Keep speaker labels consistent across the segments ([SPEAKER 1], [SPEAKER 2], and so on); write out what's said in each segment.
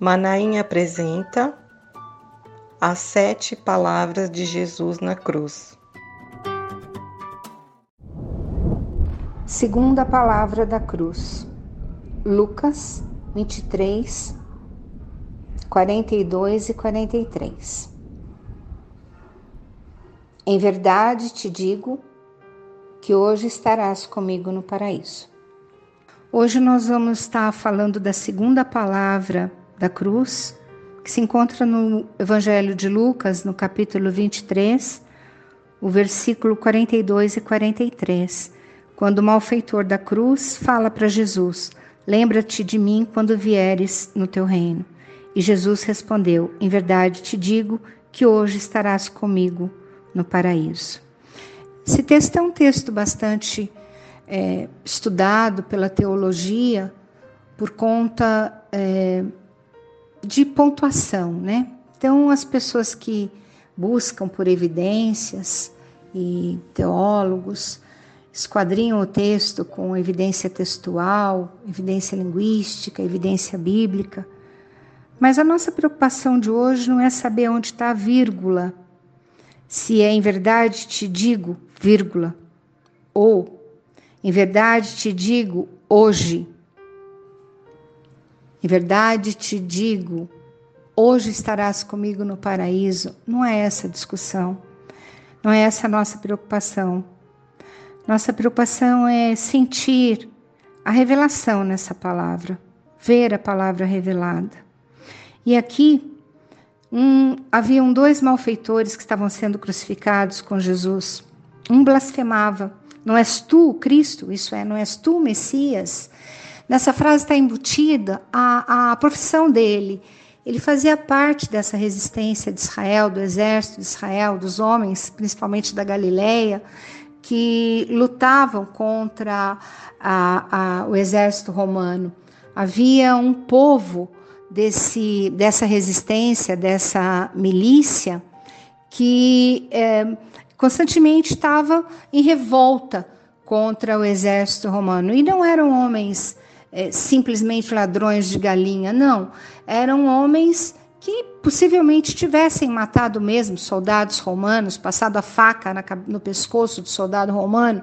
[SPEAKER 1] Manaim apresenta as sete palavras de Jesus na cruz.
[SPEAKER 2] Segunda palavra da cruz. Lucas 23, 42 e 43. Em verdade te digo que hoje estarás comigo no paraíso. Hoje nós vamos estar falando da segunda palavra da cruz, que se encontra no Evangelho de Lucas, no capítulo 23, o versículo 42 e 43, quando o malfeitor da cruz fala para Jesus: Lembra-te de mim quando vieres no teu reino. E Jesus respondeu: Em verdade te digo que hoje estarás comigo no paraíso. Esse texto é um texto bastante é, estudado pela teologia por conta é, de pontuação, né? Então, as pessoas que buscam por evidências e teólogos esquadrinham o texto com evidência textual, evidência linguística, evidência bíblica. Mas a nossa preocupação de hoje não é saber onde está a vírgula, se é em verdade te digo, vírgula, ou em verdade te digo hoje, em verdade te digo, hoje estarás comigo no paraíso. Não é essa a discussão. Não é essa a nossa preocupação. Nossa preocupação é sentir a revelação nessa palavra, ver a palavra revelada. E aqui um, haviam dois malfeitores que estavam sendo crucificados com Jesus. Um blasfemava: Não és tu Cristo? Isso é, não és tu Messias? Nessa frase está embutida a, a profissão dele. Ele fazia parte dessa resistência de Israel, do exército de Israel, dos homens, principalmente da Galileia, que lutavam contra a, a, o exército romano. Havia um povo desse, dessa resistência, dessa milícia, que é, constantemente estava em revolta contra o exército romano. E não eram homens é, simplesmente ladrões de galinha, não. Eram homens que possivelmente tivessem matado mesmo soldados romanos, passado a faca na, no pescoço do soldado romano,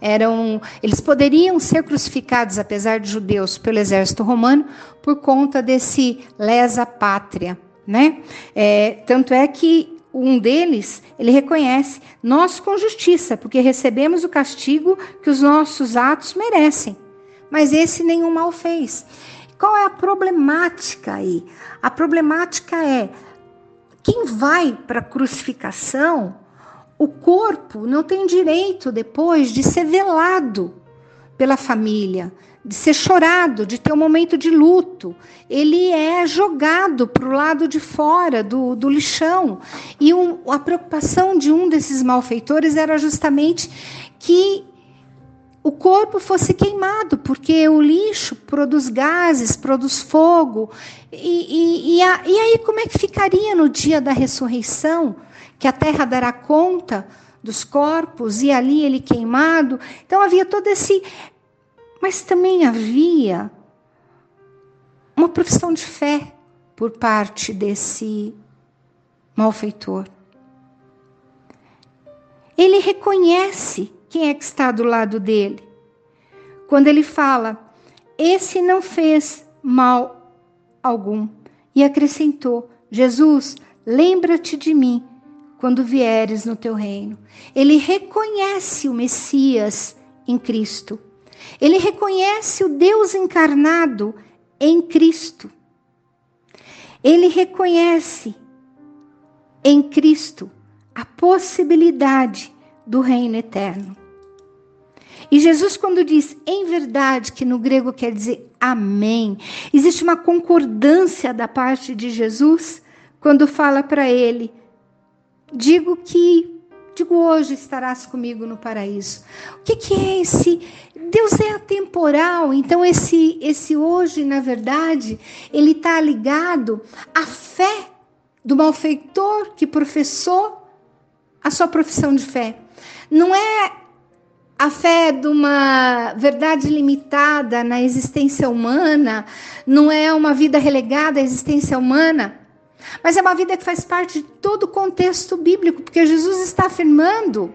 [SPEAKER 2] eram, eles poderiam ser crucificados, apesar de judeus, pelo exército romano, por conta desse lesa pátria, né? É, tanto é que um deles, ele reconhece nós com justiça, porque recebemos o castigo que os nossos atos merecem mas esse nenhum mal fez. Qual é a problemática aí? A problemática é quem vai para a crucificação, o corpo não tem direito depois de ser velado pela família, de ser chorado, de ter um momento de luto. Ele é jogado para o lado de fora do, do lixão. E um, a preocupação de um desses malfeitores era justamente que o corpo fosse queimado, porque o lixo produz gases, produz fogo. E, e, e, a, e, aí, como é que ficaria no dia da ressurreição? Que a terra dará conta dos corpos e ali ele queimado. Então havia todo esse. Mas também havia uma profissão de fé por parte desse malfeitor. Ele reconhece quem é que está do lado dele? Quando ele fala, esse não fez mal algum. E acrescentou: Jesus, lembra-te de mim quando vieres no teu reino. Ele reconhece o Messias em Cristo. Ele reconhece o Deus encarnado em Cristo. Ele reconhece em Cristo a possibilidade do reino eterno. E Jesus, quando diz em verdade, que no grego quer dizer amém, existe uma concordância da parte de Jesus quando fala para ele: digo que, digo hoje estarás comigo no paraíso. O que, que é esse? Deus é atemporal, então esse, esse hoje, na verdade, ele está ligado à fé do malfeitor que professou a sua profissão de fé. Não é a fé de uma verdade limitada na existência humana não é uma vida relegada à existência humana, mas é uma vida que faz parte de todo o contexto bíblico, porque Jesus está afirmando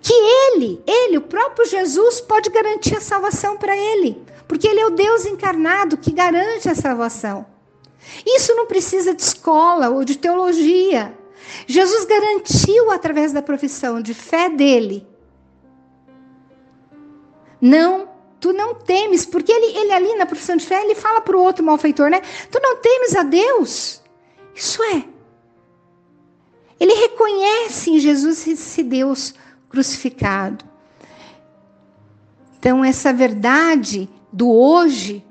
[SPEAKER 2] que ele, ele, o próprio Jesus, pode garantir a salvação para ele, porque ele é o Deus encarnado que garante a salvação. Isso não precisa de escola ou de teologia. Jesus garantiu através da profissão de fé dele. Não, tu não temes, porque ele, ele ali na profissão de fé, ele fala para o outro malfeitor, né? Tu não temes a Deus. Isso é. Ele reconhece em Jesus esse Deus crucificado. Então, essa verdade do hoje,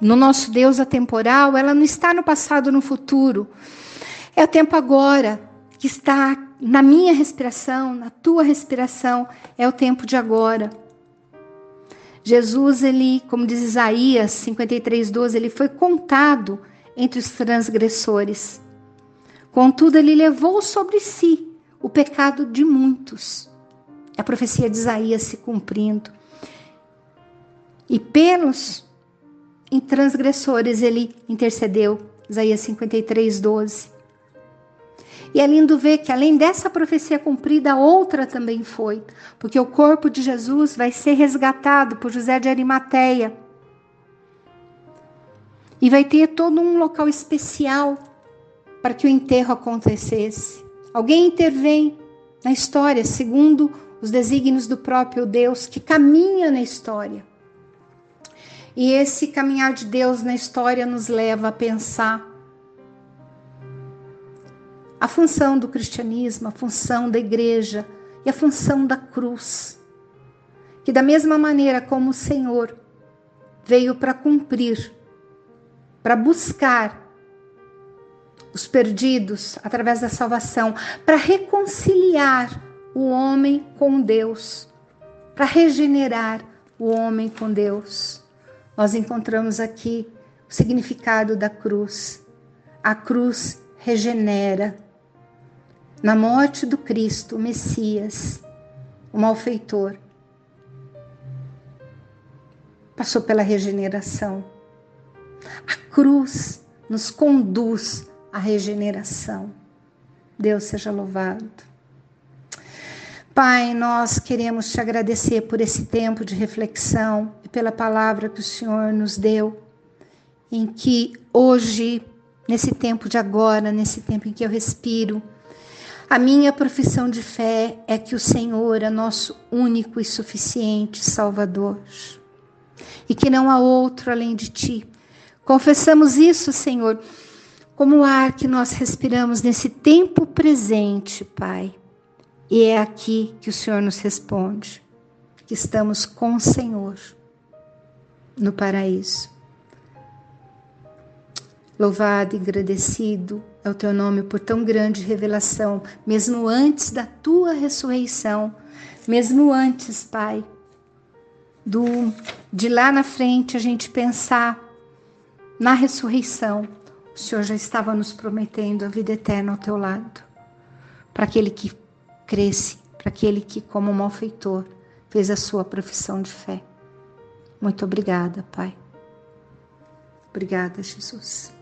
[SPEAKER 2] no nosso Deus atemporal, ela não está no passado, no futuro. É o tempo agora, que está na minha respiração, na tua respiração, é o tempo de agora. Jesus, ele, como diz Isaías 53, 12, ele foi contado entre os transgressores. Contudo, ele levou sobre si o pecado de muitos. A profecia de Isaías se cumprindo. E pelos transgressores ele intercedeu. Isaías 53, 12. E é lindo ver que além dessa profecia cumprida, outra também foi, porque o corpo de Jesus vai ser resgatado por José de Arimateia. E vai ter todo um local especial para que o enterro acontecesse. Alguém intervém na história segundo os desígnios do próprio Deus que caminha na história. E esse caminhar de Deus na história nos leva a pensar a função do cristianismo, a função da igreja e a função da cruz. Que da mesma maneira como o Senhor veio para cumprir, para buscar os perdidos através da salvação, para reconciliar o homem com Deus, para regenerar o homem com Deus. Nós encontramos aqui o significado da cruz. A cruz regenera. Na morte do Cristo, o Messias, o malfeitor, passou pela regeneração. A cruz nos conduz a regeneração. Deus seja louvado. Pai, nós queremos te agradecer por esse tempo de reflexão e pela palavra que o Senhor nos deu, em que hoje, nesse tempo de agora, nesse tempo em que eu respiro, a minha profissão de fé é que o Senhor é nosso único e suficiente Salvador e que não há outro além de ti. Confessamos isso, Senhor, como o ar que nós respiramos nesse tempo presente, Pai. E é aqui que o Senhor nos responde, que estamos com o Senhor no paraíso. Louvado e agradecido é o teu nome por tão grande revelação, mesmo antes da tua ressurreição, mesmo antes, Pai, do de lá na frente a gente pensar na ressurreição o Senhor já estava nos prometendo a vida eterna ao teu lado. Para aquele que cresce, para aquele que, como malfeitor, fez a sua profissão de fé. Muito obrigada, Pai. Obrigada, Jesus.